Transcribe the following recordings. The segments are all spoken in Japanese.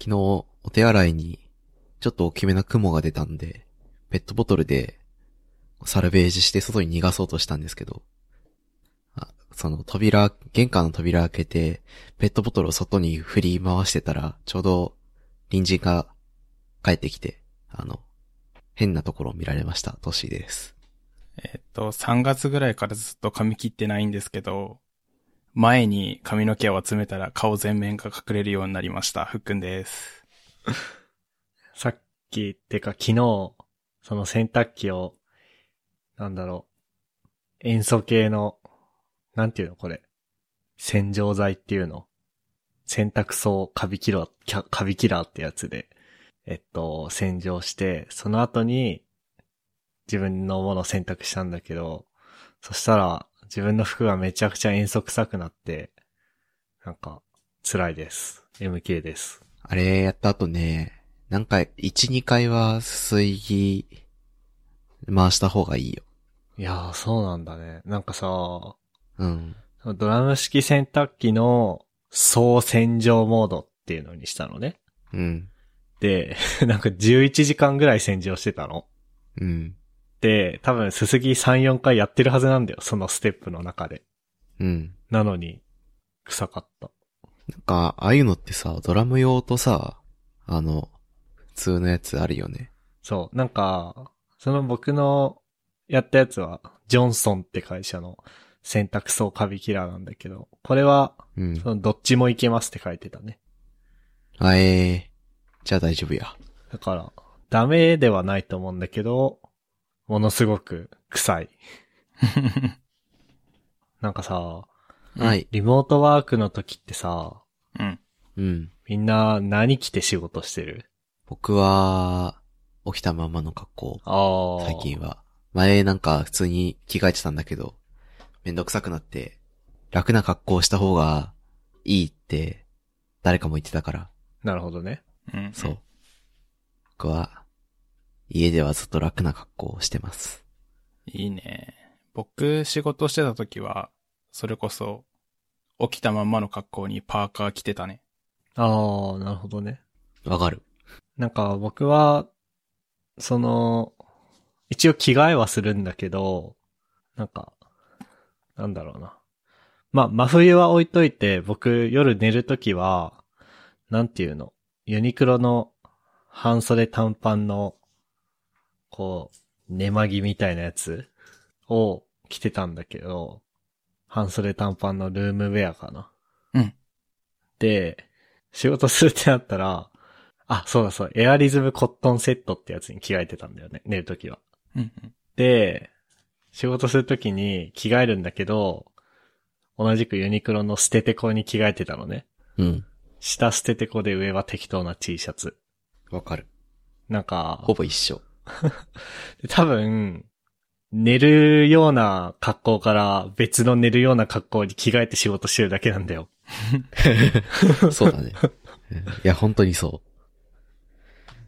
昨日、お手洗いに、ちょっと大きめな雲が出たんで、ペットボトルで、サルベージして外に逃がそうとしたんですけど、あその扉、玄関の扉開けて、ペットボトルを外に振り回してたら、ちょうど、隣人が帰ってきて、あの、変なところを見られました、トッシです。えっと、3月ぐらいからずっと髪切ってないんですけど、前に髪の毛を集めたら顔全面が隠れるようになりました。ふっくんです。さっき、てか昨日、その洗濯機を、なんだろう、塩素系の、なんていうのこれ。洗浄剤っていうの。洗濯槽カビキラー、カビキラーってやつで、えっと、洗浄して、その後に、自分のものを洗濯したんだけど、そしたら、自分の服がめちゃくちゃ塩素臭くなって、なんか、辛いです。MK です。あれやった後ね、なんか、1、2回は水着、回した方がいいよ。いやー、そうなんだね。なんかさ、うん。ドラム式洗濯機の総洗浄モードっていうのにしたのね。うん。で、なんか11時間ぐらい洗浄してたの。うん。で、多分すすぎ3、4回やってるはずなんだよ。そのステップの中で。うん。なのに、臭かった。なんか、ああいうのってさ、ドラム用とさ、あの、普通のやつあるよね。そう。なんか、その僕のやったやつは、ジョンソンって会社の洗濯槽カビキラーなんだけど、これは、うん。そのどっちもいけますって書いてたね。あえー、じゃあ大丈夫や。だから、ダメではないと思うんだけど、ものすごく臭い。なんかさ、はい。リモートワークの時ってさ、うん。うん。みんな何着て仕事してる？僕は、起きたままの格好。ああ。最近は。前なんか普通に着替えてたんだけど、めんどくさくなって、楽な格好をした方がいいって、誰かも言ってたから、なるほどね。うん。そう。僕は、家ではずっと楽な格好をしてます。いいね。僕、仕事してた時は、それこそ、起きたまんまの格好にパーカー着てたね。ああ、なるほどね。わかる。なんか僕は、その、一応着替えはするんだけど、なんか、なんだろうな。まあ、真冬は置いといて、僕夜寝るときは、なんていうの、ユニクロの半袖短パンの、こう、寝間着みたいなやつを着てたんだけど、半袖短パンのルームウェアかな。うん。で、仕事するってなったら、あ、そうだそう、エアリズムコットンセットってやつに着替えてたんだよね、寝るときは。うんうん。で、仕事するときに着替えるんだけど、同じくユニクロの捨ててこに着替えてたのね。うん。下捨ててこで上は適当な T シャツ。わかる。なんか、ほぼ一緒。多分、寝るような格好から別の寝るような格好に着替えて仕事してるだけなんだよ。そうだね。うんいや、本当にそう。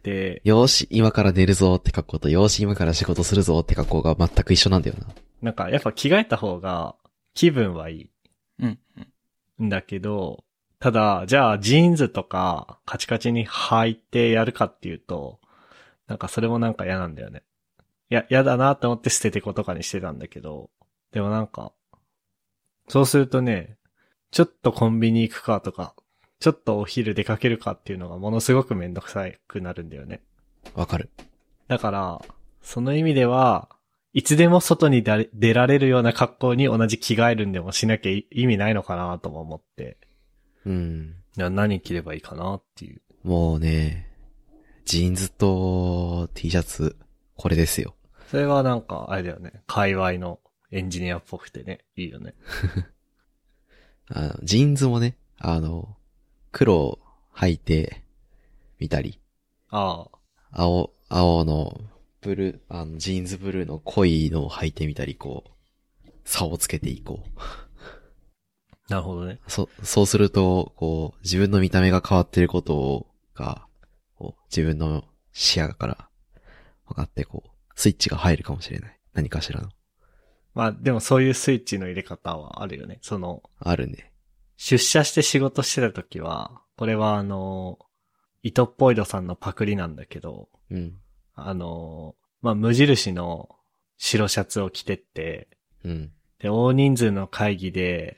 で、よーし、今から寝るぞって格好と、よーし、今から仕事するぞって格好が全く一緒なんだよな。なんかやっぱ着替えた方が気分はいい。うん。うんんだけど、ただ、じゃあジーンズとかカチカチに履いてやるかっていうと、なんかそれもなんか嫌なんだよね。いや、嫌だなって思って捨ててことかにしてたんだけど、でもなんか、そうするとね、ちょっとコンビニ行くかとか、ちょっとお昼出かけるかっていうのがものすごくめんどくさくなるんだよね。わかる。だから、その意味では、いつでも外に出出られるような格好に同じ着替えるんでもしなきゃ意味ないのかなとも思って。うん。何着ればいいかなっていう。もうね、ジーンズと T シャツ、これですよ。それはなんか、あれだよね。界隈のエンジニアっぽくてね、いいよね。あのジーンズもね、あの、黒履いてみたり、ああ、青、青のブルー、あの、ジーンズブルーの濃いのを履いてみたり、こう、差をつけていこう。なるほどね。そ、そうすると、こう、自分の見た目が変わってることが、自分の視野から分かって、こう、スイッチが入るかもしれない。何かしらの。まあでもそういうスイッチの入れ方はあるよね。その、あるね。出社して仕事してた時は、これはあの、糸っぽいどさんのパクリなんだけど、うん。あのーまあ、無印の白シャツを着てって、うん。で、大人数の会議で、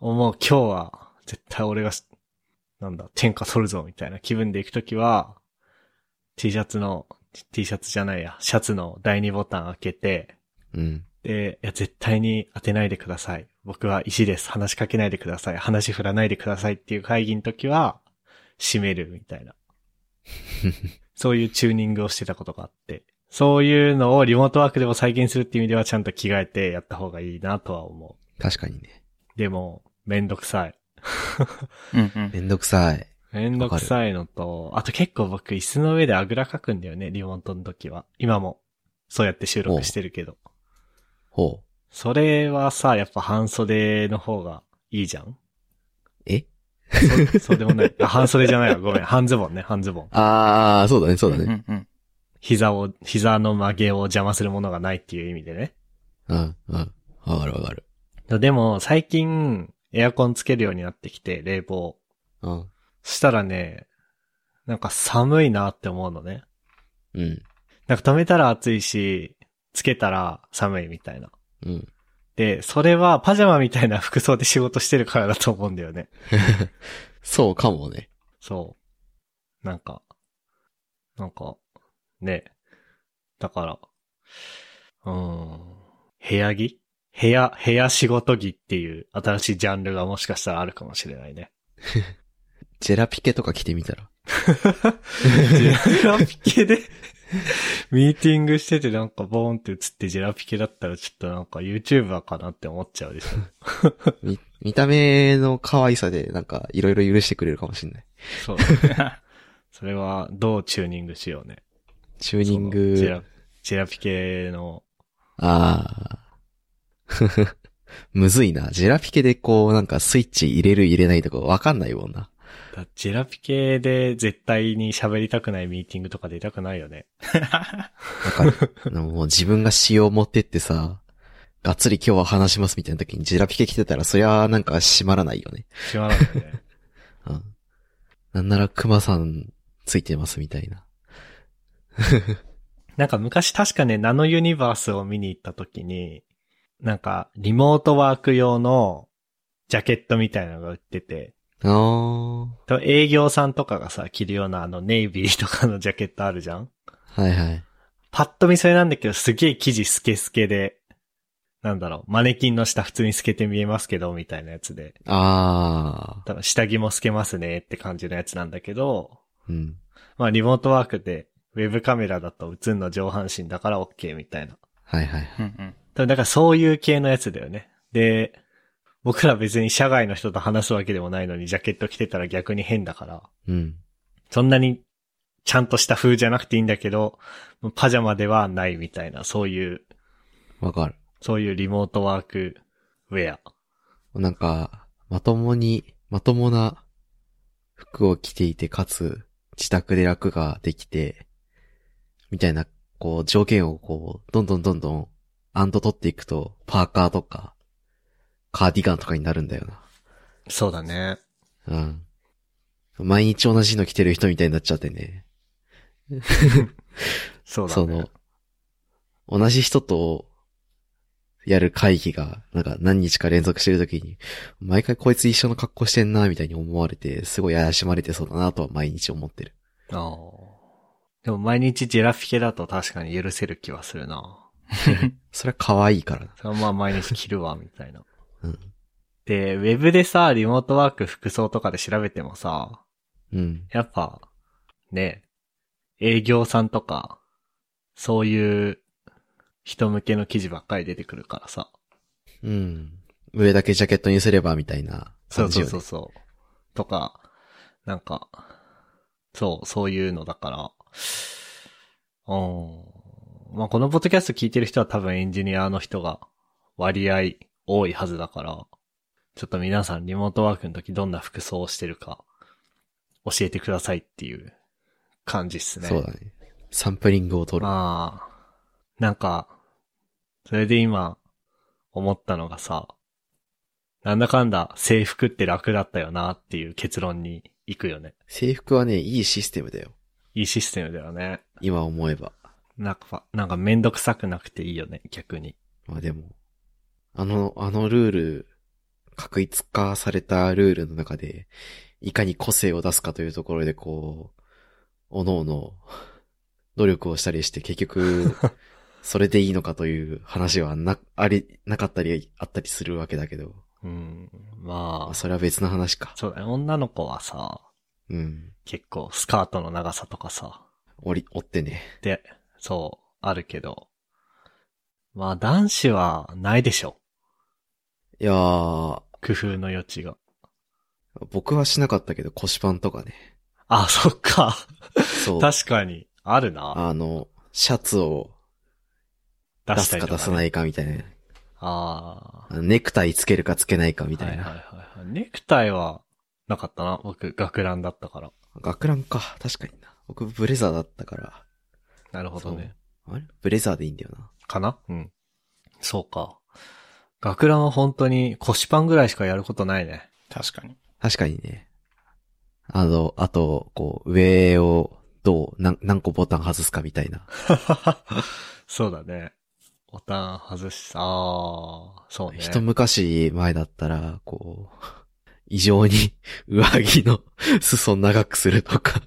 もう今日は絶対俺がし、なんだ、天下取るぞみたいな気分で行くときは、T シャツの、T シャツじゃないや、シャツの第二ボタン開けて、うん。で、いや、絶対に当てないでください。僕は石です。話しかけないでください。話振らないでくださいっていう会議の時は、閉めるみたいな。そういうチューニングをしてたことがあって。そういうのをリモートワークでも再現するっていう意味ではちゃんと着替えてやった方がいいなとは思確かにね。う。でも、めんどくさい。うんうん。めんどくさい。めんどくさいのと、あと結構僕椅子の上であぐらかくんだよね、リモートの時は。今も、そうやって収録してるけど。ほう。それはさ、やっぱ半袖の方がいいじゃん？え？そそうでもない。あ、半袖じゃないわ。ごめん。半ズボンね、半ズボン。あー、そうだね、そうだね。んうん。膝を、膝の曲げを邪魔するものがないっていう意味でね。うん、うん。わかるわかる。でも、最近、エアコンつけるようになってきて、冷房。うん。そしたらね、なんか寒いなって思うのね。うん。なんか止めたら暑いし、つけたら寒いみたいな。うん。で、それはパジャマみたいな服装で仕事してるからだと思うんだよね。そうかもね。そう。なんか、なんか、ね。だから、うーん。部屋着？部屋、部屋仕事着っていう新しいジャンルがもしかしたらあるかもしれないね。ジェラピケとか着てみたら？ジェラピケで、ミーティングしててなんかボーンって映ってジェラピケだったらちょっとなんか YouTuber かなって思っちゃうでしょ。み、見た目の可愛さでなんかいろいろ許してくれるかもしれない。そう。それはどうチューニングしようね。チューニンそのジェグラ、ジェラピケの、あー。むずいな。ジェラピケでこうなんかスイッチ入れる入れないとかわかんないもんな。だジェラピケで絶対に喋りたくないミーティングとか出たくないよね。わかもう自分が仕様持ってってさ、がっつり今日は話しますみたいな時にジェラピケ着てたらそりゃなんか閉まらないよね。しまらないね。うん。なんなら熊さんついてますみたいな。なんか昔確かね、ナノユニバースを見に行った時に、なんかリモートワーク用のジャケットみたいなのが売ってて、あー。と営業さんとかがさ、着るようなあのネイビーとかのジャケットあるじゃん？はいはい。パッと見それなんだけど、すげえ生地スケスケで、なんだろう、マネキンの下普通に透けて見えますけど、みたいなやつで。あ多分下着も透けますねって感じのやつなんだけど、ー。うん。まあリモートワークで、ウェブカメラだと映んの上半身だから OK みたいな。はいはい。うんうん。だからそういう系のやつだよね。で、僕ら別に社外の人と話すわけでもないのにジャケット着てたら逆に変だから、うん。そんなにちゃんとした風じゃなくていいんだけど、パジャマではないみたいな、そういう、わかる。そういうリモートワークウェア。なんか、まともに、まともな服を着ていて、かつ、自宅で楽ができて、みたいな、こう、条件をこう、どんどんどんどん、アンド取っていくと、パーカーとか、カーディガンとかになるんだよそうだね。な。うん。毎日同じの着てる人みたいになっちゃってね。そうだね。その、同じ人と、やる会議が、なんか何日か連続してるときに、毎回こいつ一緒の格好してんな、みたいに思われて、すごい怪しまれてそうだなとは毎日思ってる。ああ。でも毎日ジェラフィケだと確かに許せる気はするな。それは可愛いからな。それはまあ毎日着るわ、みたいな。うん。で、ウェブでさ、リモートワーク服装とかで調べてもさ、うん。やっぱ、ね、営業さんとか、そういう人向けの記事ばっかり出てくるからさ。うん。上だけジャケットにすれば、みたいなそうそう感じよね。そうそう。とか、なんか、そう、そういうのだから、うん。まあ、このポッドキャスト聞いてる人は多分エンジニアの人が割合多いはずだから、ちょっと皆さんリモートワークの時どんな服装をしてるか教えてくださいっていう感じっすね。そうだね。サンプリングを取る。まあ、なんか、それで今、思ったのがさ、なんだかんだ制服って楽だったよなっていう結論に行くよね。制服はね、いいシステムだよ。いいシステムだよね。今思えば。なんか、なんかめんどくさくなくていいよね、逆に。まあでも、あの、あのルール、確一化されたルールの中で、いかに個性を出すかというところでこう、おのおの、努力をしたりして結局、それでいいのかという話はな、あり、なかったり、あったりするわけだけど、うん。まあ、まあ、それは別の話か。そうだね。女の子はさ、うん。結構スカートの長さとかさ、折り、折ってね。で、そう、あるけど、まあ男子はないでしょ。いやー、工夫の余地が。僕はしなかったけど腰パンとかね。あ、そっか。そう。確かに、あるな。あの、シャツを出出すか、出さないかみたいな。ああ。ネクタイつけるかつけないかみたいな。はいはいはいはい。ネクタイは、なかったな。僕、学ランだったから。学ランか。確かにな。僕ブレザーだったから。なるほどね。あれ？ブレザーでいいんだよな。かな？うん。そうか。学ランは本当に腰パンぐらいしかやることないね。確かに。確かにね。あの、あと、こう、上をどう、何何個ボタン外すかみたいな。そうだね。ボタン外し、ああ、そうね。一昔前だったら、こう、異常に 上着の裾長くするとか。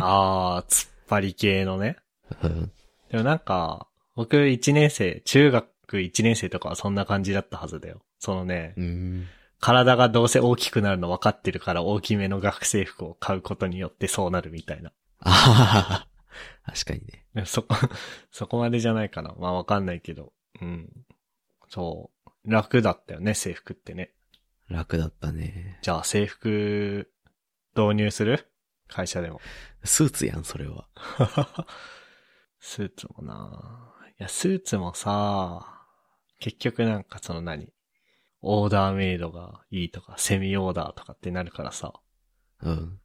ああ、突っ張り系のね。うんでもなんか、僕一年生、中学一年生とかはそんな感じだったはずだよ。そのね、うん。体がどうせ大きくなるの分かってるから大きめの学生服を買うことによってそうなるみたいな。ああ、確かにね。そこ、そこまでじゃないかな。まあわかんないけど。うん。そう。楽だったよね、制服ってね。楽だったね。じゃあ制服、導入する？会社でも。スーツやん、それは。スーツもないや、スーツもさ、結局なんかその何？オーダーメイドがいいとか、セミオーダーとかってなるからさ、うん。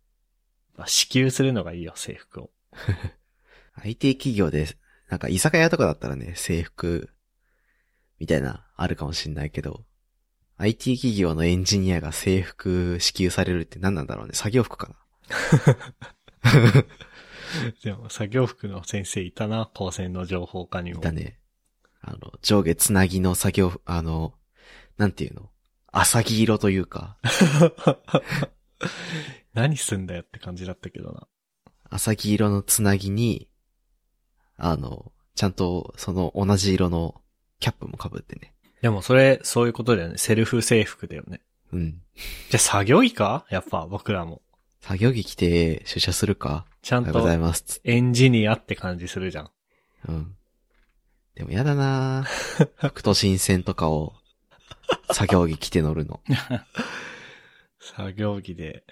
まあ支給するのがいいよ、制服を。IT 企業で、なんか居酒屋とかだったらね、制服、みたいな、あるかもしんないけど、IT 企業のエンジニアが制服支給されるって何なんだろうね。作業服かな。でも作業服の先生いたな、高専の情報科にも。だね。あの、上下つなぎの作業服、あの、なんていうの？浅黄色というか、何すんだよって感じだったけどな。浅黄色のつなぎに、あの、ちゃんとその同じ色のキャップも被ってね。でもそれ、そういうことだよね。セルフ制服だよね。うん。じゃあ作業着か？やっぱ僕らも。作業着着て出社するか？ちゃんおはようございとます。エンジニアって感じするじゃん。うん。でもやだなぁ副都心線とかを作業着着て乗るの。作業着で、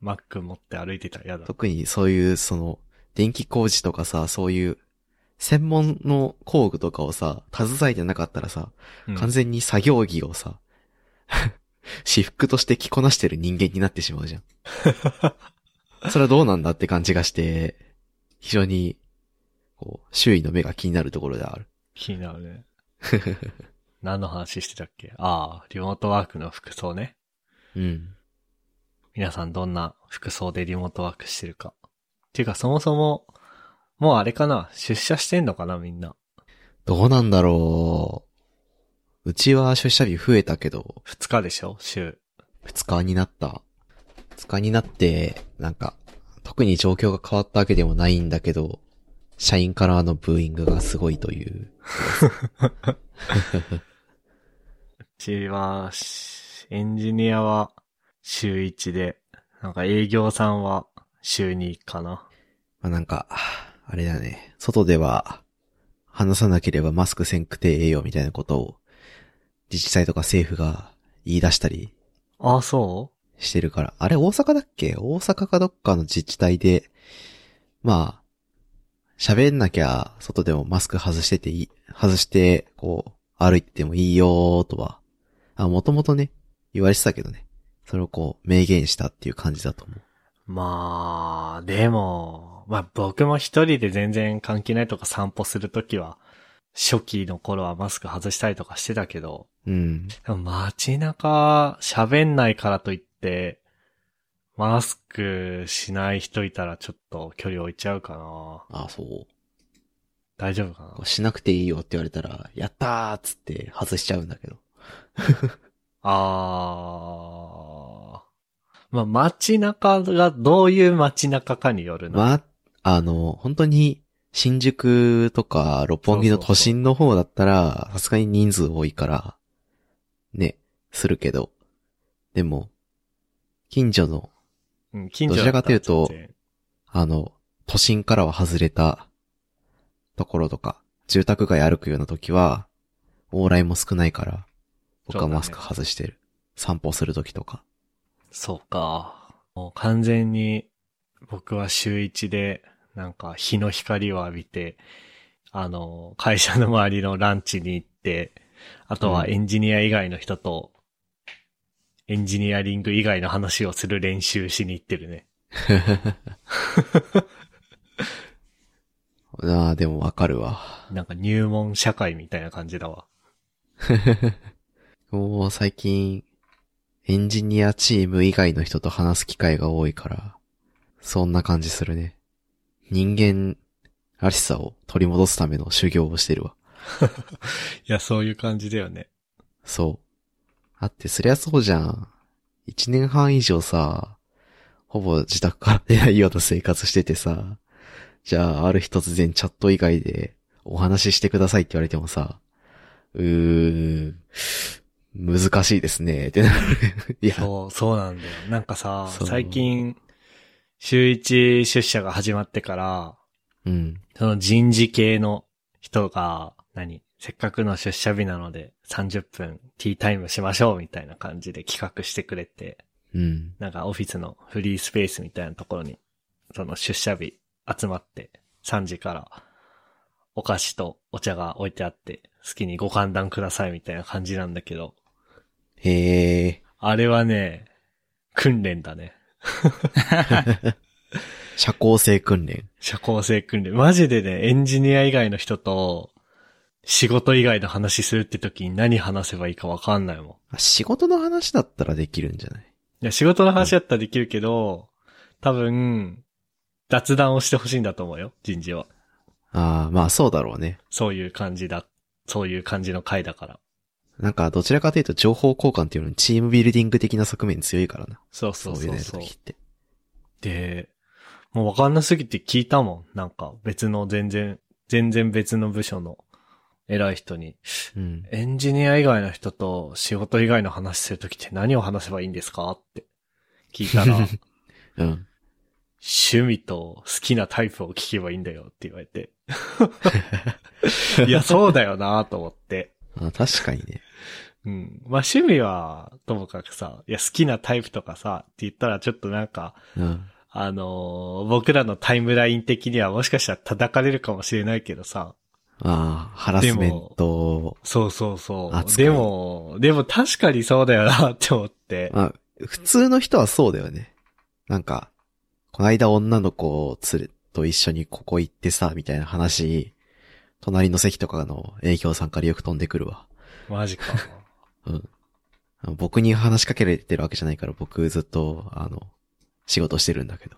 マック持って歩いてたら嫌だ。特にそういう、その、電気工事とかさ、そういう、専門の工具とかをさ、携えてなかったらさ、うん完全に作業着をさ、私服として着こなしてる人間になってしまうじゃん。それはどうなんだって感じがして、非常に、こう、周囲の目が気になるところである。気になるね。何の話してたっけ？ああ、リモートワークの服装ね。うん。皆さんどんな服装でリモートワークしてるか。っていうかそもそも、もうあれかな？出社してんのかな？みんな。どうなんだろう。うちは出社日増えたけど、二日でしょ？週。二日になった。二日になって、なんか、特に状況が変わったわけでもないんだけど、社員からのブーイングがすごいという。うちは、しエンジニアは週1で、なんか営業さんは週2かな。まあ、なんか、あれだね。外では、話さなければマスクせんくてええよみたいなことを、自治体とか政府が言い出したりああ、そしてるから。あれ大阪だっけ？大阪かどっかの自治体で、まあ、喋んなきゃ外でもマスク外してていい、外して、こう、歩いててもいいよーとは、あ、もともとね、言われてたけどね。それをこう、明言したっていう感じだと思う。うまあ、でも、まあ僕も一人で全然関係ないとか散歩するときは、初期の頃はマスク外したりとかしてたけど、うん。でも街中喋んないからといって、マスクしない人いたらちょっと距離置いちゃうかな。ああ、そう。大丈夫かな？しなくていいよって言われたら、やったーっつって外しちゃうんだけど。あー。まあ、街中がどういう街中かによるな。まあ、あの、本当に、新宿とか六本木の都心の方だったら、さすがに人数多いから、ね、するけど。でも、近所の、うん、近所どちらかというとあの、都心からは外れたところとか、住宅街歩くような時は、往来も少ないから、僕はマスク外してる。散歩する時とか。そうか。もう完全に僕は週一でなんか日の光を浴びて、あの、会社の周りのランチに行って、あとはエンジニア以外の人と、エンジニアリング以外の話をする練習しに行ってるね。ああ、でもわかるわ。なんか入門社会みたいな感じだわ。もう最近、エンジニアチーム以外の人と話す機会が多いから、そんな感じするね。人間らしさを取り戻すための修行をしてるわ。いや、そういう感じだよね。そう。だって、そりゃそうじゃん。一年半以上さ、ほぼ自宅から出ないような生活しててさ、じゃあ、ある日突然チャット以外でお話ししてくださいって言われてもさ、うーん、難しいですね、ってなる。いや、そう、そうなんだよ。なんかさ、最近、週一出社が始まってから、うん。その人事系の人が、何？せっかくの出社日なので30分ティータイムしましょうみたいな感じで企画してくれて、うん。なんかオフィスのフリースペースみたいなところに、その出社日集まって3時からお菓子とお茶が置いてあって、好きにご歓談くださいみたいな感じなんだけど、へえ、あれはね、訓練だね。社交性訓練。社交性訓練。マジでね、エンジニア以外の人と仕事以外の話するって時に何話せばいいかわかんないもん。あ仕事の話だったらできるんじゃない？いや、仕事の話だったらできるけど、多分、雑談をしてほしいんだと思うよ、人事は。ああ、まあそうだろうね。そういう感じだ。そういう感じの回だから。なんか、どちらかというと情報交換っていうのにチームビルディング的な側面強いからな。そうそうそういうそうそう。のやるときって。で、もうわかんなすぎて聞いたもん。なんか別の全然、全然別の部署の偉い人に、うん。エンジニア以外の人と仕事以外の話するときって何を話せばいいんですかって聞いたら、うん。趣味と好きなタイプを聞けばいいんだよって言われて。いや、そうだよなと思って。あ確かにね。うん。まあ趣味は、ともかくさ、いや、好きなタイプとかさ、って言ったらちょっとなんか、うん。あのー僕らのタイムライン的にはもしかしたら叩かれるかもしれないけどさ。ああ、ハラスメント。そうそうそう。でも、でも確かにそうだよなって思って。まあ、普通の人はそうだよね。なんか、この間女の子を連れ、と一緒にここ行ってさ、みたいな話、隣の席とかの営業さんからよく飛んでくるわ。マジか。うん。僕に話しかけられてるわけじゃないから僕ずっと、あの、仕事してるんだけど。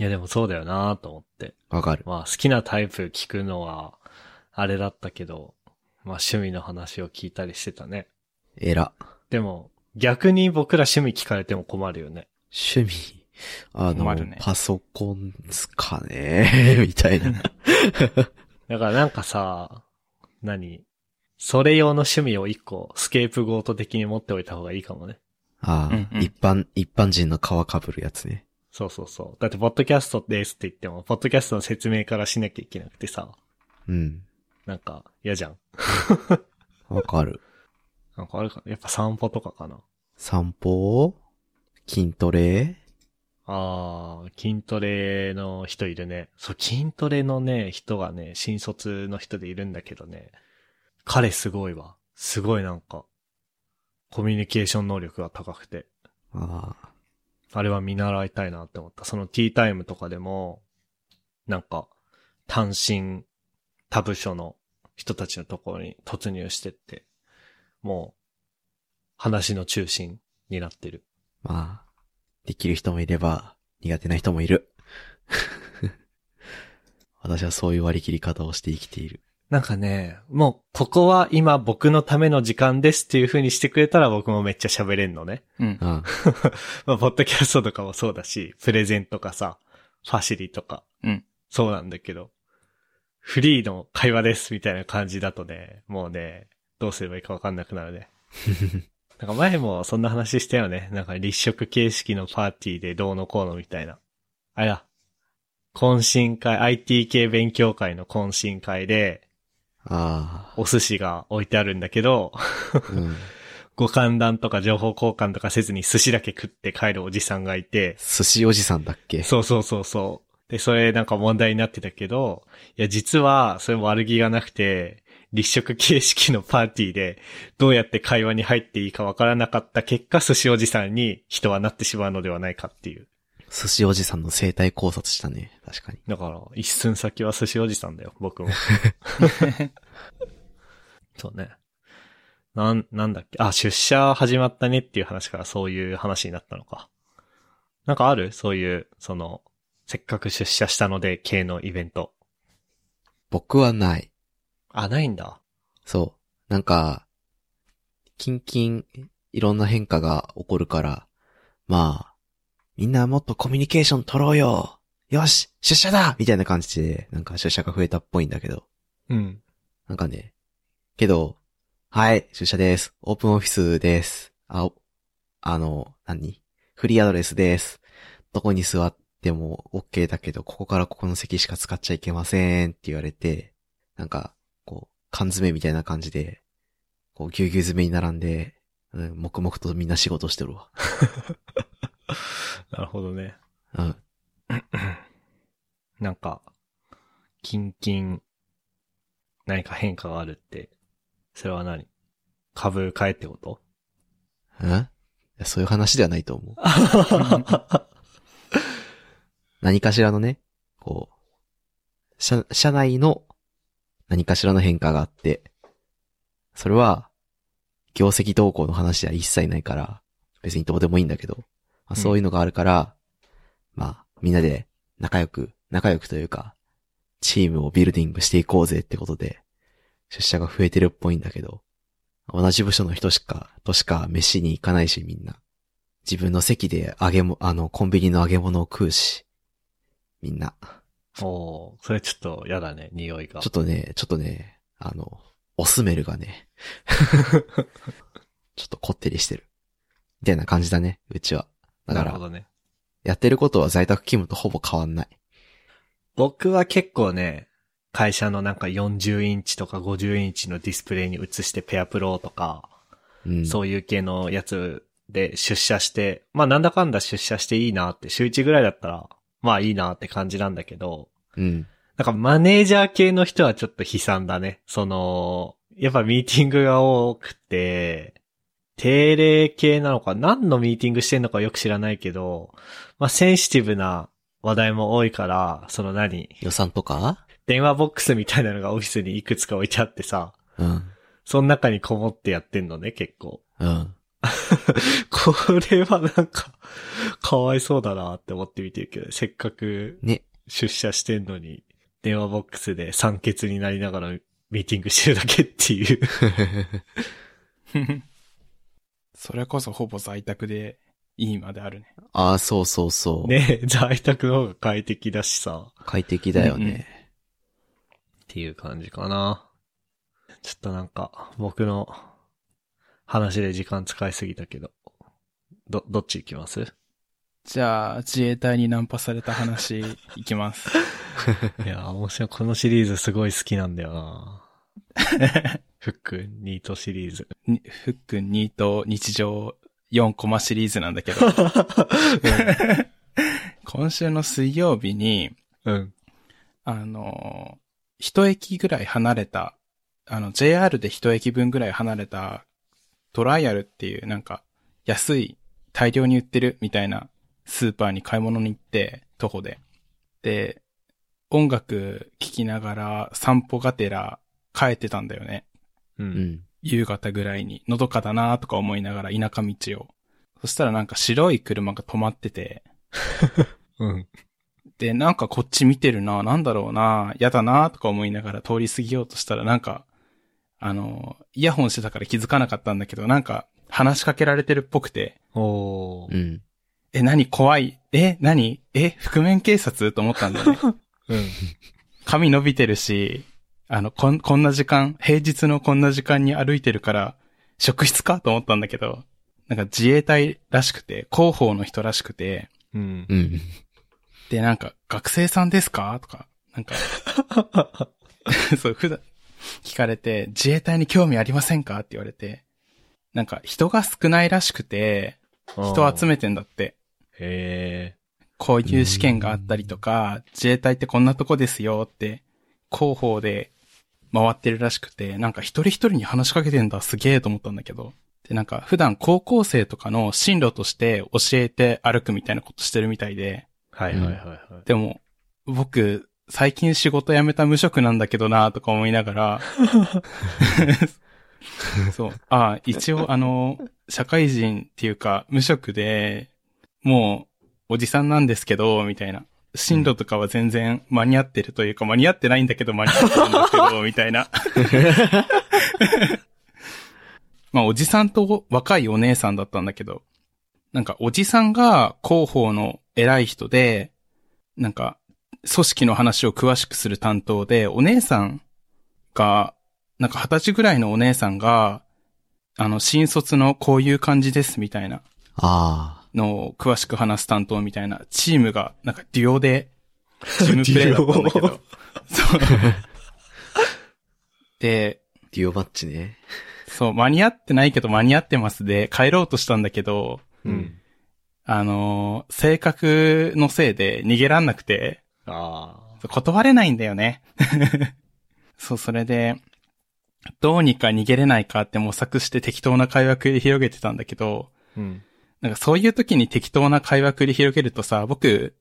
いやでもそうだよなと思って。わかる。まあ好きなタイプ聞くのは、あれだったけど、まあ趣味の話を聞いたりしてたね。えら。でも、逆に僕ら趣味聞かれても困るよね。趣味、あの、困るねパソコンですかね？みたいな。だからなんかさ、何？それ用の趣味を一個、スケープゴート的に持っておいた方がいいかもね。ああ、うんうん一般、一般人の皮かぶるやつね。そうそうそう。だって、ポッドキャストですって言っても、ポッドキャストの説明からしなきゃいけなくてさ、うん。なんか、嫌じゃん。わかる。なんかあるかな？やっぱ散歩とかかな。散歩？筋トレ？あー、筋トレの人いるね。そう、筋トレのね、人がね、新卒の人でいるんだけどね。彼すごいわ。すごいなんか、コミュニケーション能力が高くて。ああ、あれは見習いたいなって思った。そのティータイムとかでも、なんか、単身、他部署の人たちのところに突入してって、もう、話の中心になってる。まあ、できる人もいれば、苦手な人もいる。私はそういう割り切り方をして生きている。なんかね、もう、ここは今僕のための時間ですっていう風にしてくれたら僕もめっちゃ喋れんのね。うん。うん。まあ、ポッドキャストとかもそうだし、プレゼンとかさ、ファシリとか。うん。そうなんだけど、フリーの会話ですみたいな感じだとね、もうね、どうすればいいかわかんなくなるね。なんか前もそんな話したよね。なんか立食形式のパーティーでどうのこうのみたいな。あれだ。懇親会、IT 系勉強会の懇親会で、あお寿司が置いてあるんだけど、あ。うん。ご歓談とか情報交換とかせずに寿司だけ食って帰るおじさんがいて、寿司おじさんだっけ？そうそうそうそう。で、それなんか問題になってたけど、いや、実は、それも悪気がなくて、立食形式のパーティーで、どうやって会話に入っていいかわからなかった結果、寿司おじさんに人はなってしまうのではないかっていう。寿司おじさんの生態考察したね。確かに。だから、一寸先は寿司おじさんだよ、僕も。そうね。なん、なんだっけ？あ、出社始まったねっていう話からそういう話になったのか。なんかある？そういう、その、せっかく出社したので系のイベント。僕はない。あ、ないんだ。そう。なんか、キンキン、いろんな変化が起こるから、まあ、みんなもっとコミュニケーション取ろうよよし出社だみたいな感じで、なんか出社が増えたっぽいんだけど。うん。なんかね、けど、はい、出社です。オープンオフィスです。あ、おあの、何？フリーアドレスです。どこに座っても OK だけど、ここからここの席しか使っちゃいけませんって言われて、なんか、こう、缶詰みたいな感じで、こう、ぎゅうぎゅう詰めに並んで、うん、黙々とみんな仕事してるわ。なるほどね。うん。なんか、キンキン、何か変化があるって、それは何？株買えってこと？うんそういう話ではないと思う。何かしらのね、こう、社、社内の何かしらの変化があって、それは、業績動向の話では一切ないから、別にどうでもいいんだけど、まあ、そういうのがあるから、まあ、みんなで仲良く、仲良くというか、チームをビルディングしていこうぜってことで、出社が増えてるっぽいんだけど、同じ部署の人しか、としか飯に行かないしみんな。自分の席で揚げも、あの、コンビニの揚げ物を食うし、みんな。おーそれちょっと嫌だね、匂いが。ちょっとね、ちょっとね、あの、おスメルがね、ちょっとこってりしてる。みたいな感じだね、うちは。だから、なるほどね。やってることは在宅勤務とほぼ変わんない。僕は結構ね、会社のなんか40インチとか50インチのディスプレイに映してペアプロとか、うん。そういう系のやつで出社して、まあなんだかんだ出社していいなって、週1ぐらいだったら、まあいいなって感じなんだけど、うん。なんかマネージャー系の人はちょっと悲惨だね。その、やっぱミーティングが多くて、定例系なのか、何のミーティングしてんのかよく知らないけど、まあセンシティブな話題も多いから、その何？予算とか？電話ボックスみたいなのがオフィスにいくつか置いてあってさ、うん。その中にこもってやってんのね、結構。うん。これはなんか、かわいそうだなって思って見てるけど、せっかくね。出社してんのに、電話ボックスで酸欠になりながらミーティングしてるだけっていう。それこそほぼ在宅でいいまであるね。ああ、そうそうそう。ね在宅の方が快適だしさ、快適だようんうんね。っていう感じかな。ちょっとなんか、僕の話で時間使いすぎたけど、ど、どっち行きます？じゃあ、自衛隊にナンパされた話、いきます。いや、面白い。このシリーズすごい好きなんだよな。フック、ニートシリーズ。にふっくんニート日常4コマシリーズなんだけど、今週の水曜日に、うん。あの、一駅ぐらい離れた、あの、JR で一駅分ぐらい離れた、トライアルっていうなんか、安い、大量に売ってるみたいなスーパーに買い物に行って、徒歩で。で、音楽聴きながら散歩がてら帰ってたんだよね。う。うんん。夕方ぐらいに、のどかだなとか思いながら田舎道を。そしたらなんか白い車が止まってて、うん。で、なんかこっち見てるな、なんだろうな、やだな、とか思いながら通り過ぎようとしたらなんか、あの、イヤホンしてたから気づかなかったんだけど、なんか話しかけられてるっぽくて、おー。うん。え、何？怖い？え、何？え、覆面警察？と思ったんだよね。うん。髪伸びてるし、あの、こん、こんな時間、平日のこんな時間に歩いてるから、職質かと思ったんだけど、なんか自衛隊らしくて、広報の人らしくて、うん。うん。で、なんか、学生さんですか？とか、なんか、そう、普段、聞かれて、自衛隊に興味ありませんか？って言われて、なんか、人が少ないらしくて、人を集め。めてんだって。へこういう試験があったりとか、自衛隊ってこんなとこですよって、広報で回ってるらしくて、なんか一人一人に話しかけてんだ、すげえと思ったんだけど。で、なんか普段高校生とかの進路として教えて歩くみたいなことしてるみたいで、ー。はいはいはいはい。でも、僕、最近仕事辞めた無職なんだけどなとか思いながら、そう。ああ、一応あの、社会人っていうか、無職で、もう、おじさんなんですけど、みたいな。進路とかは全然間に合ってるというか、間に合ってないんだけど間に合ってるんですけど、みたいな。まあ、おじさんと若いお姉さんだったんだけど、なんか、おじさんが広報の偉い人で、なんか、組織の話を詳しくする担当で、お姉さんが、なんか二十歳ぐらいのお姉さんが、あの、新卒のこういう感じですみたいなあのを詳しく話す担当みたいな、チームが、なんかデュオで、チームプレイだったんだけど。そう。で、あ、デュオマッチね。そう、間に合ってないけど間に合ってますで、帰ろうとしたんだけど、うん。あのー性格のせいで逃げらんなくて、あ断れないんだよね。そう、それで、どうにか逃げれないかって模索して適当な会話繰り広げてたんだけど、ー。うん。なんかそういう時に適当な会話繰り広げるとさ、僕、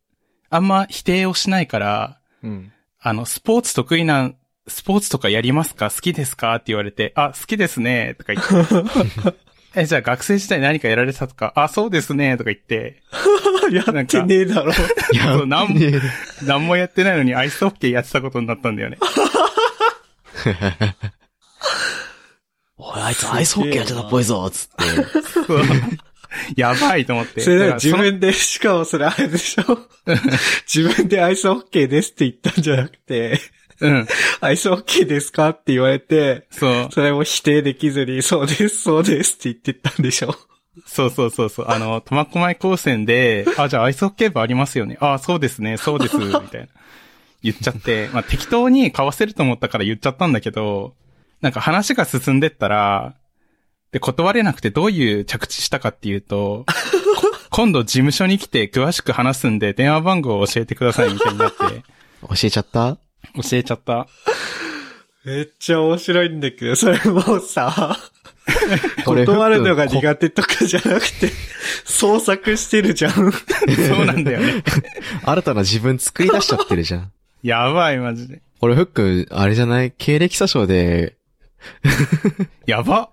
あんま否定をしないから、うん。あの、スポーツ得意な、スポーツとかやりますか？好きですか？って言われて、あ、好きですね、とか言って。え、じゃあ学生時代何かやられたとか、あ、そうですね、とか言って、やってねえだろ。いやなんね何もやってないのにアイスホッケーやってたことになったんだよね。おい、あいつアイスホッケーやってたっぽいぞつって。やばいと思って。それ自分で、しかもそれあれでしょ？自分でアイスホッケーですって言ったんじゃなくて、うん。アイスホッケーですかって言われて、そう。それも否定できずに、そうです、そうですって言ってったんでしょ？そうそうそうそう。あの、苫小牧高専で、あ、じゃあアイスホッケー部ありますよね。あ、そうですね、そうです、みたいな。言っちゃって、まあ適当に買わせると思ったから言っちゃったんだけど、なんか話が進んでったら、で、断れなくてどういう着地したかっていうと、こ今度事務所に来て詳しく話すんで電話番号を教えてくださいみたいになって、教えちゃった？教えちゃった。めっちゃ面白いんだけど、それもうさ、断るのが苦手とかじゃなくて、創作してるじゃん。そうなんだよね。新たな自分作り出しちゃってるじゃん。やばい、マジで。これフックン、あれじゃない？経歴詐称で、やば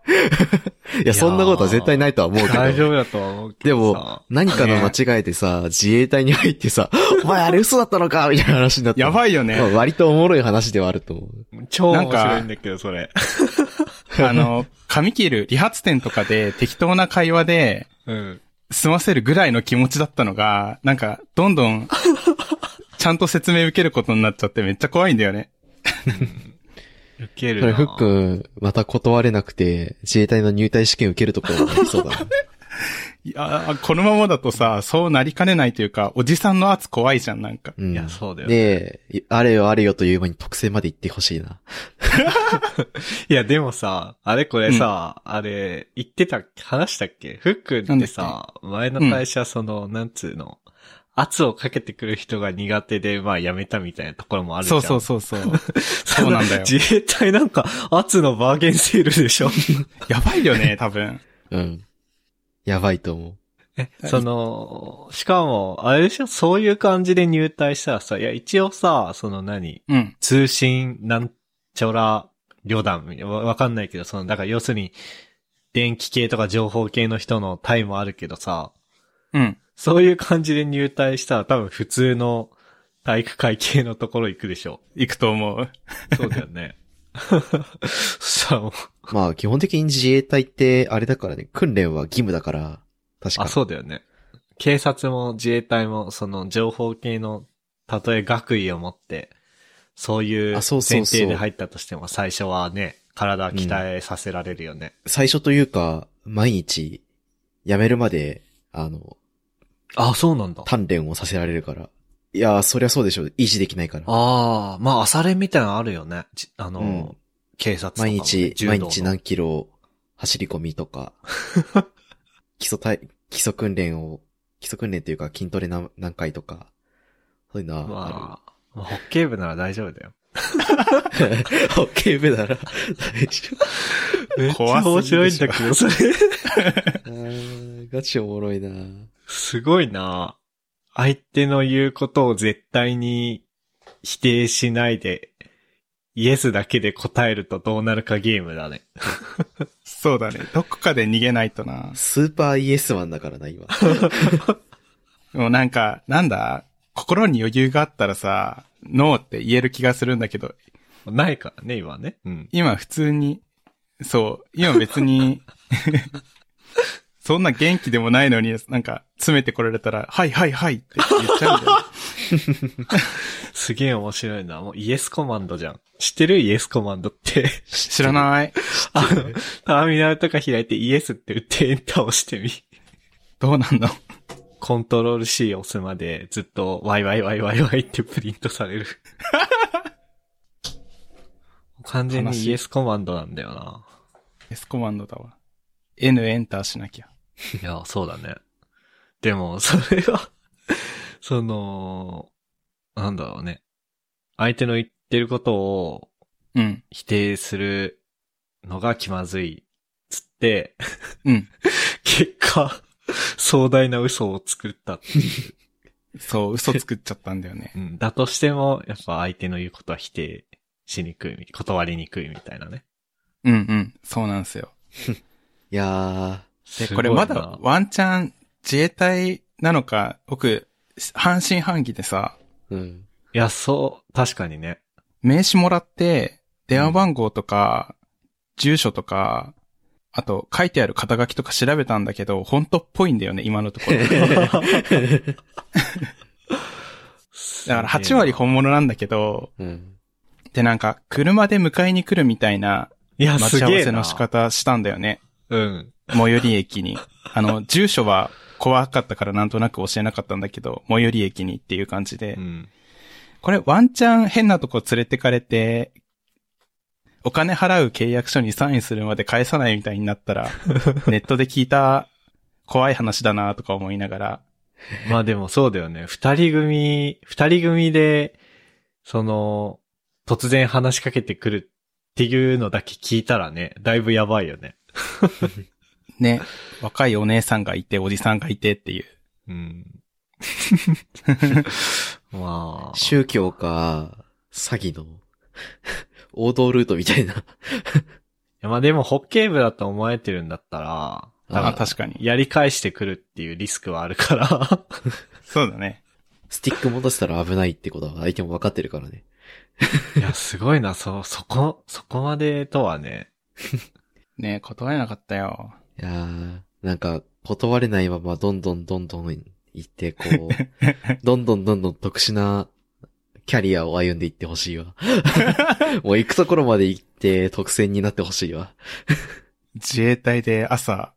いや、そんなことは絶対ないとは思うけど。大丈夫だとは思うけでどさ。も、何かの間違いでさ、自衛隊に入ってさ、お前あれ嘘だったのかみたいな話になって。やばいよねまあ割とおもろい話ではあると思う。超面白いんだけど、それ。あの、髪切る理髪店とかで適当な会話でうん。済ませるぐらいの気持ちだったのが、なんか、どんどん、ちゃんと説明受けることになっちゃってめっちゃ怖いんだよね。受けるな。それフックン、また断れなくて、自衛隊の入隊試験受けるところになりそうだな。いやー、このままだとさ、そうなりかねないというか、おじさんの圧怖いじゃん、なんか。うん。いやそうだよねで、いあれよあれよという間に特性まで行ってほしいな。いや、でもさ、あれこれさ、あれ、言ってた、話したっけ？フックってさ、前の会社、その、なんつうの、圧をかけてくる人が苦手で、まあ辞めたみたいなところもあるじゃん。そうそうそうそう。そうなんだよ自衛隊なんか、圧のバーゲンセールでしょ やばいよね、多分。うん。やばいと思う。え、その、しかも、あれでしょ？そういう感じで入隊したらさ、いや、一応さ、その何？うん。通信なんちゃら旅団？わわかんないけど、その、だから要するに、電気系とか情報系の人のタイもあるけどさ、うん。そういう感じで入隊したら多分普通の体育会系のところ行くでしょ。行くと思う。そうだよね。そうまあ、基本的に自衛隊って、あれだからね、訓練は義務だから、確かあ、に。そうだよね。警察も自衛隊もその情報系の、たとえ学位を持って、そういう前提で入ったとしても最初はね、体鍛えさせられるよね。最初というか、毎日、辞めるまで、あの、あ、そうなんだ。鍛錬をさせられるから。いやー、そりゃそうでしょ。維持できないから。ああ、まあ朝練みたいなのあるよね。じあの、うん警察と毎日、毎日何キロ走り込みとか、基礎体、基礎訓練を、基礎訓練っていうか筋トレ何何回とか、そういうのはあまあ、まあ、ホッケー部なら大丈夫だよ。る。オッケー部なら大丈 めっちゃ面白いんだけど、それ。ガチおもろいなすごいな相手の言うことを絶対に否定しないで、イエスだけで答えるとどうなるかゲームだね。そうだね。どこかで逃げないとな。スーパーイエスマンだからな、今。もうなんか、なんだ？心に余裕があったらさ、ノーって言える気がするんだけど、ないからね、今ね。うん。今普通に、そう、今別に、そんな元気でもないのに、なんか、詰めてこられたら、はいはいはいって言っちゃうんだよ。すげえ面白いな。もうイエスコマンドじゃん。知ってる？イエスコマンドって。知らない？あの、ターミナルとか開いてイエスって打ってエンターを押してみ。どうなんの？コントロール C 押すまでずっとワイワイワイワイワイってプリントされる。完全にイエスコマンドなんだよな。S コマンドだわ。N エンターしなきゃ。いや、そうだね。でも、それは、その、なんだろうね。相手の言ってることをうん。否定するのが気まずい。つって、うん。結果、壮大な嘘を作った。そう、嘘作っちゃったんだよね。うん。だとしても、やっぱ相手の言うことは否定しにくい、断りにくいみたいなね。うんうん。そうなんですよ。いやで、これまだワンチャン自衛隊なのか、僕、半信半疑でさ、ー、うん。いや、そう、確かにね。名刺もらって、電話番号とか、住所とか、あと書いてある肩書きとか調べたんだけど、本当っぽいんだよね、今のところ。だから8割本物なんだけど、うん。でなんか、車で迎えに来るみたいないや、待ち合。わせの仕方したんだよね。うん。最寄り駅に。あの、住所は怖かったからなんとなく教えなかったんだけど、最寄り駅にっていう感じでう。ん。これワンチャン変なとこ連れてかれて、お金払う契約書にサインするまで返さないみたいになったら、ネットで聞いた怖い話だなとか思いながら、まあでもそうだよね。二人組、二人組で、その、突然話しかけてくるっていうのだけ聞いたらね、だいぶやばいよね。ね、若いお姉さんがいて、おじさんがいてっていう。うん。まあ。宗教か、詐欺の、王道ルートみたいな。いやまあでも、ホッケー部だと思われてるんだったら、あ、確かに。やり返してくるっていうリスクはあるから。そうだね。スティック戻したら危ないってことは相手も分かってるからね。いや、すごいな、そ、そこ、そこまでとはね。ね断れなかったよ。いやー、なんか、断れないままどんどんどんどん行って、こう、どんどんどんどん特殊なキャリアを歩んでいってほしいわ。もう行くところまで行って特選になってほしいわ。自衛隊で朝、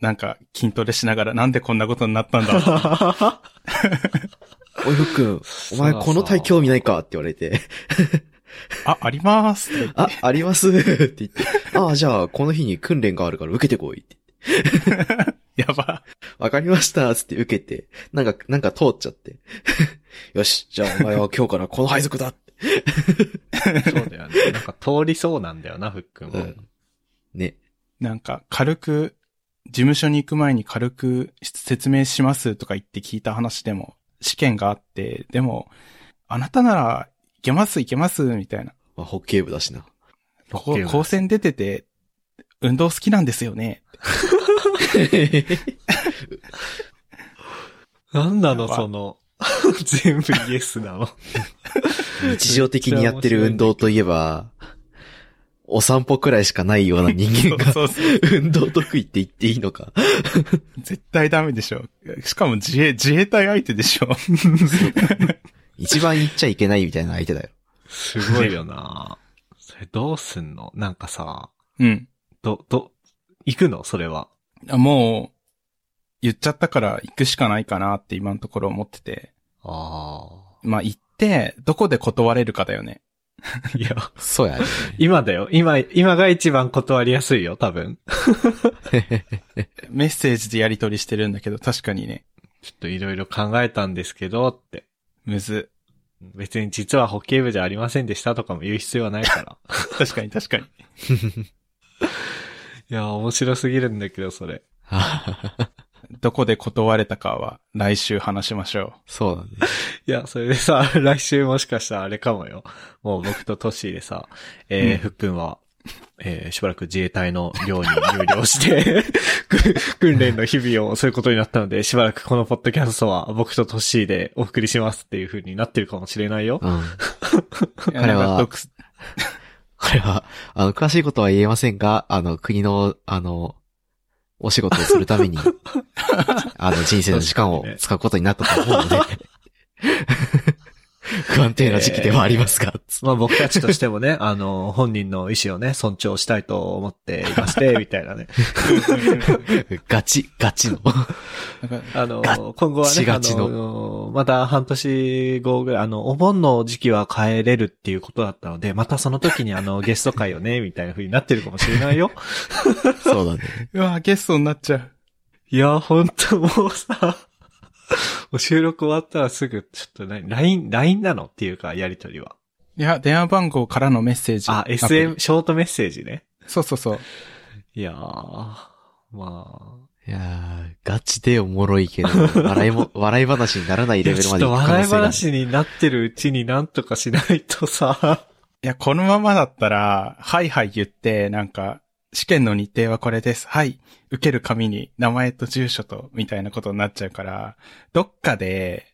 なんか筋トレしながらなんでこんなことになったんだろうおいふっくん、お前この体興味ないかって言われて、あ、ありますあ、ありますって言って、ああ、じゃあこの日に訓練があるから受けてこいって。やば。わかりましたつって受けて、なんか、なんか通っちゃって。よし、じゃあお前は今日からこの配属だって。そうだよね。なんか通りそうなんだよな、ふっくんも。うん。ね。なんか軽く、事務所に行く前に軽く説明しますとか言って聞いた話でも、試験があって、でも、あなたならいけますいけますみたいな。まあ、ホッケー部だしな。こう高専出てて、運動好きなんですよね。なんなのその、全部イエスなの。日常的にやってる運動といえば、お散歩くらいしかないような人間が、そうそう運動得意って言っていいのか。絶対ダメでしょ。しかも自衛、自衛隊相手でしょ。一番言っちゃいけないみたいな相手だよ。すごいよなそれどうすんの？なんかさ、うん。ど、ど、行くの？それは。あもう、言っちゃったから行くしかないかなって今のところ思ってて。あまあ行って、どこで断れるかだよね。あ。いや、そうやね。今だよ。今、今が一番断りやすいよ、多分。メッセージでやり取りしてるんだけど、確かにね、ちょっといろいろ考えたんですけど、って。むず。別に実はホッケー部じゃありませんでしたとかも言う必要はないから。確かに確かに。いや、面白すぎるんだけど、それ。どこで断れたかは来週話しましょそうだね。いや、それでさ、来週もしかしたらあれかもよ。もう僕とトッシーでさ、えー、うんふっくんは、えー、しばらく自衛隊の寮に入寮して、く訓練の日々をそういうことになったので、しばらくこのポッドキャストは僕とトッシーでお送りしますっていう風になってるかもしれないよ。うん。彼はなんか独これは、あの、詳しいことは言えませんが、あの、国の、あの、お仕事をするために、あの、人生の時間を使うことになったと思うので、不安定な時期ではありますが、つまあ僕たちとしてもね、あの、本人の意思をね、尊重したいと思っていまして、みたいなね。ガチ、ガチの。あのガ、今後はね、ガチのの、また半年後ぐらい、あの、お盆の時期は帰れるっていうことだったので、またその時にあの、ゲスト会をね、みたいな風になってるかもしれないよ。そうだね。うわ、ゲストになっちゃう。いや、ほんともうさ、収録終わったらすぐ、ちょっと何、LINE、LINE なのっていうか、やりとりは。いや、電話番号からのメッセージ。あ、SM、ショートメッセージね。そうそうそう。いやー、まあ、いやー、ガチでおもろいけど、笑いも、笑い話にならないレベルまでちょっと笑い行く可能性が話になってるうちになんとかしないとさ、いや、このままだったら、はいはい言って、なんか、試験の日程はこれです。はい。受ける紙に名前と住所と、みたいなことになっちゃうから、どっかで、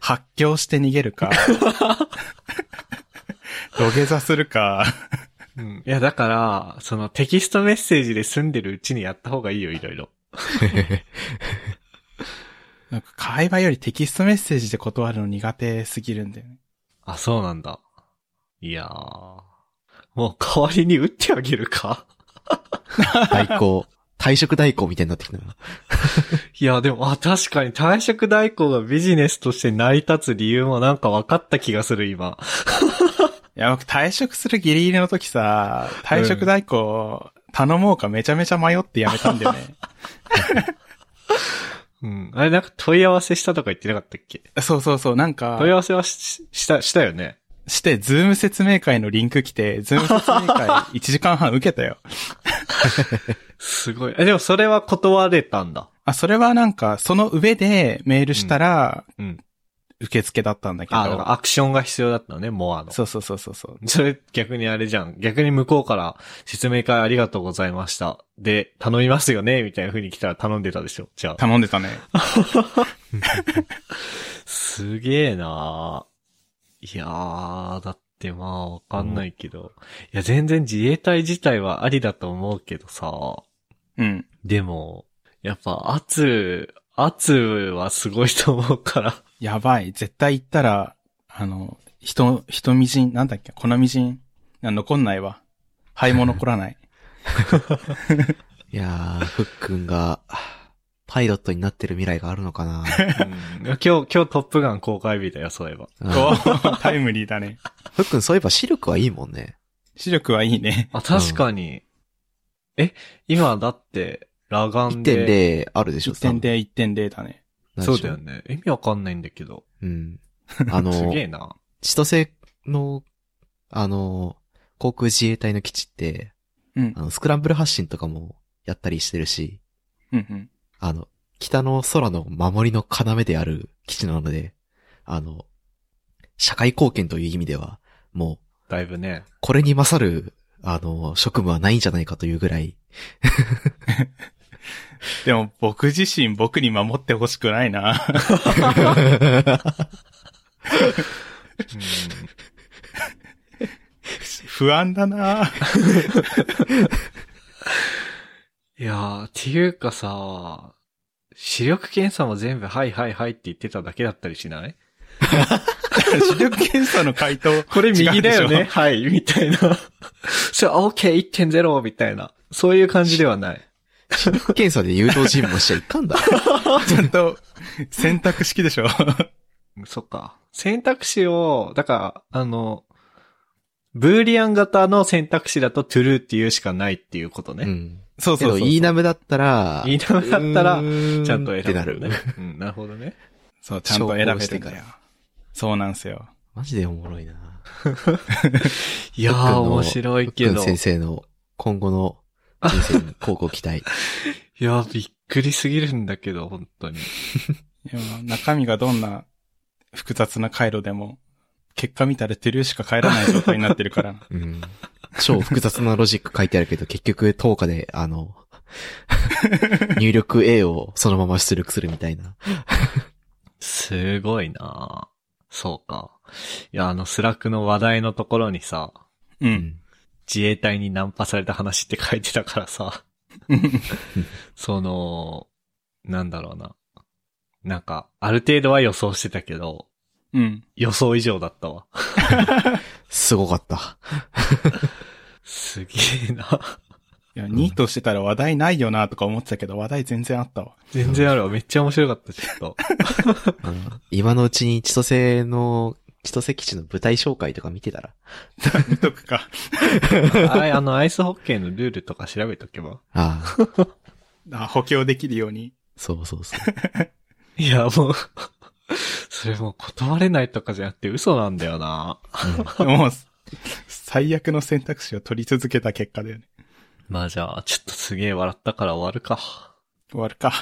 発狂して逃げるか、土下座するか、うん。いや、だから、そのテキストメッセージで済んでるうちにやった方がいいよ、いろいろ。なんか会話よりテキストメッセージで断るの苦手すぎるんだよね。あ、そうなんだ。いやー。もう代わりに打ってあげるか？代行、退職代行みたいになってきたな。いや、でも、あ、確かに退職代行がビジネスとして成り立つ理由もなんか分かった気がする、今。いや、僕退職するギリギリの時さ、退職代行頼もうかめちゃめちゃ迷ってやめたんだよね。うん。あれ、なんか問い合わせしたとか言ってなかったっけ？そうそうそう、なんか問い、合わせはし、した、したよね。して、ズーム説明会のリンク来て、ズーム説明会 1時間半受けたよ。すごい。え、でもそれは断れたんだ。あ、それはなんか、その上でメールしたら、うん。受付だったんだけど。あ、だからアクションが必要だったのね、モアの。そうそうそうそうそう。それ逆にあれじゃん。逆に向こうから説明会ありがとうございました。で、頼みますよねみたいな風に来たら頼んでたでしょ。じゃあ。頼んでたね。すげえないやー、だってまあわかんないけど。いや、全然自衛隊自体はありだと思うけどさ。うん。でも、やっぱ圧、圧はすごいと思うから。やばい。絶対行ったら、あの、人、人みじん、なんだっけ、粉みじん、あ残んないわ。灰も残らない。いやー、ふっくんが、パイロットになってる未来があるのかな うん、今日、今日トップガン公開日だよ、そういえば。タイムリーだね。ふっくんそういえば視力はいいもんね。視力はいいね。あ、確かに。え、今だって、裸眼で。1.0あるでしょ1.0、1.0だね。そうだよ。ね。意味わかんないんだけど。うん。あの、すげえな。千歳の、あの、航空自衛隊の基地って、うんあ。の、スクランブル発進とかもやったりしてるし、うんうん。あの、北の空の守りの要である基地なので、あの、社会貢献という意味では、もう、だいぶね。これに勝るあの、職務はないんじゃないかというぐらい、でも僕自身僕に守ってほしくないな。不安だな。いやー、っていうかさ、視力検査も全部はいはいはいって言ってただけだったりしない？視力検査の回答。これ右だよね。はい、みたいな。そう、OK1.0 みたいな。そういう感じではない。検査で誘導尋問しちゃいかんだ。ょちゃんと選択式でしょ？そっか。選択肢を、だから、あの、ブーリアン型の選択肢だと true っていうしかないっていうことね。うん。そうそうそう。イーナムだったら、イーナムだったらちゃんと選ってなる。うん、なるほどね。そう、ちゃんと選べてかだよ。そうなんですよ。マジでおもろいな。いやー、面白いけど。先生の今後の人生に高校期待。いやー、びっくりすぎるんだけど、本当に。でも中身がどんな複雑な回路でも、結果見たら true しか帰らない状態になってるからな。うん。超複雑なロジック書いてあるけど、結局、10日で、あの、入力 A をそのまま出力するみたいな。すごいなそうか。いや、あの、スラックの話題のところにさ、う。。うん自衛隊にナンパされた話って書いてたからさ、その、なんだろうな。なんか、ある程度は予想してたけど、うん。予想以上だったわ。すごかった。すげえな。いや、ニートしてたら話題ないよなとか思ってたけど、話題全然あったわ。全然あるわ。めっちゃ面白かった、ちょっと。今のうちに千歳の、千歳基地の舞台紹介とか見てたら。見とくか。あれ、あの、アイスホッケーのルールとか調べとけば。ああ、あ補強できるように。そうそうそう。いや、もう、それもう断れないとかじゃなくて嘘なんだよな。もう、最悪の選択肢を取り続けた結果だよね。まあじゃあ、ちょっとすげえ笑ったから終わるか。終わるか。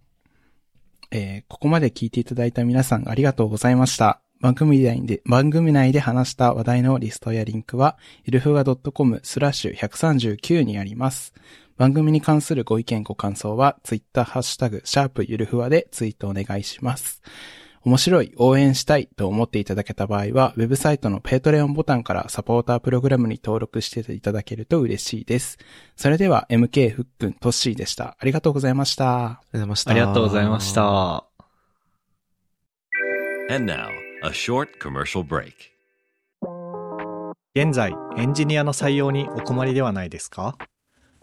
えーここまで聞いていただいた皆さんありがとうございました。番組内で、番組内で話した話題のリストやリンクは、ゆるふわ .com スラッシュ139にあります。番組に関するご意見ご感想は、ツイッターハッシュタグ、シャープゆるふわでツイートお願いします。面白い、応援したいと思っていただけた場合は、ウェブサイトの Patreon ボタンからサポータープログラムに登録していただけると嬉しいです。それでは、MK ふっくんトッシーでした。ありがとうございました。ありがとうございました。ありがとうございまし。た。And now, a short commercial break. 現在エンジニアの採用にお困りではないですか？